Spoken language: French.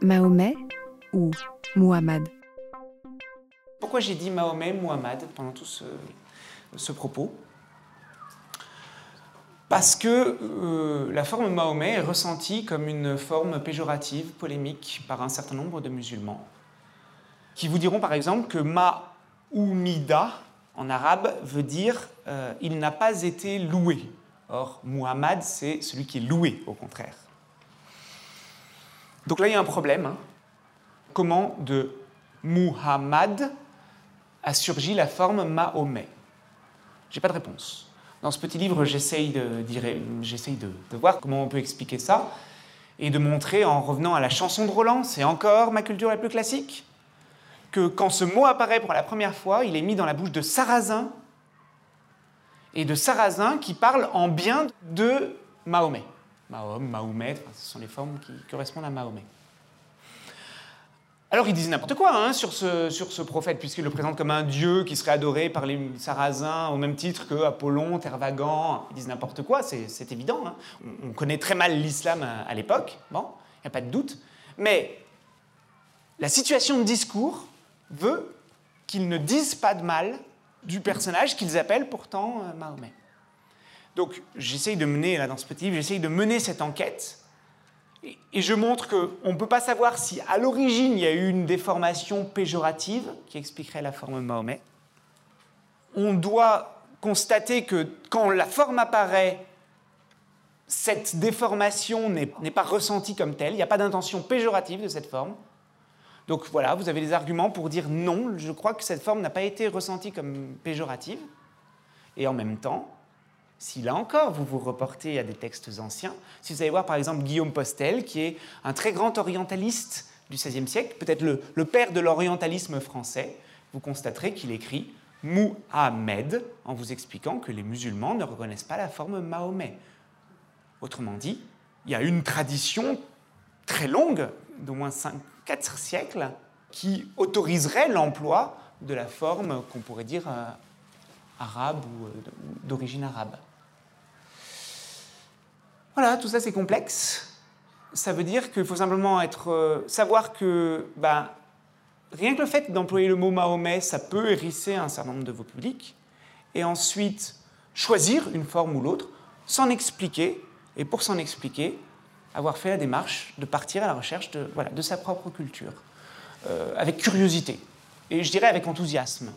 Mahomet ou Muhammad? Pourquoi j'ai dit Mahomet, Muhammad pendant tout ce, propos? Parce que euh, la forme Mahomet est ressentie comme une forme péjorative, polémique par un certain nombre de musulmans, qui vous diront par exemple que Ma'oumida en arabe veut dire euh, il n'a pas été loué. Or, Muhammad, c'est celui qui est loué, au contraire. Donc là, il y a un problème. hein. Comment de Muhammad a surgi la forme Mahomet? J'ai pas de réponse. Dans ce petit livre, j'essaye de, de voir comment on peut expliquer ça et de montrer en revenant à la chanson de Roland, c'est encore ma culture la plus classique, que quand ce mot apparaît pour la première fois, il est mis dans la bouche de Sarrazin et de Sarrazin qui parle en bien de Mahomet. Mahom, Mahomet, ce sont les formes qui correspondent à Mahomet. Alors ils disent n'importe quoi hein, sur, ce, sur ce prophète, puisqu'ils le présentent comme un dieu qui serait adoré par les Sarrasins au même titre que Apollon, Tervagant. Ils disent n'importe quoi, c'est évident. hein. On, on connaît très mal l'islam à, à l'époque, bon, il n'y a pas de doute. Mais la situation de discours veut qu'ils ne disent pas de mal du personnage qu'ils appellent pourtant euh, Mahomet. Donc j'essaye de mener, là dans ce j'essaye de mener cette enquête et, et je montre qu'on ne peut pas savoir si à l'origine il y a eu une déformation péjorative qui expliquerait la forme Mahomet. On doit constater que quand la forme apparaît, cette déformation n'est pas ressentie comme telle, il n'y a pas d'intention péjorative de cette forme. Donc voilà, vous avez des arguments pour dire non, je crois que cette forme n'a pas été ressentie comme péjorative. Et en même temps, si là encore vous vous reportez à des textes anciens, si vous allez voir par exemple Guillaume Postel, qui est un très grand orientaliste du XVIe siècle, peut-être le, père de l'orientalisme français, vous constaterez qu'il écrit Muhammad en vous expliquant que les musulmans ne reconnaissent pas la forme Mahomet. Autrement dit, il y a une tradition très longue, d'au moins 4 siècles, qui autoriserait l'emploi de la forme qu'on pourrait dire euh, arabe ou euh, d'origine arabe. Voilà, tout ça c'est complexe. Ça veut dire qu'il faut simplement être, euh, savoir que ben, rien que le fait d'employer le mot Mahomet, ça peut hérisser un certain nombre de vos publics. Et ensuite, choisir une forme ou l'autre, s'en expliquer, et pour s'en expliquer, avoir fait la démarche de partir à la recherche de sa propre culture, euh, avec curiosité, et je dirais avec enthousiasme.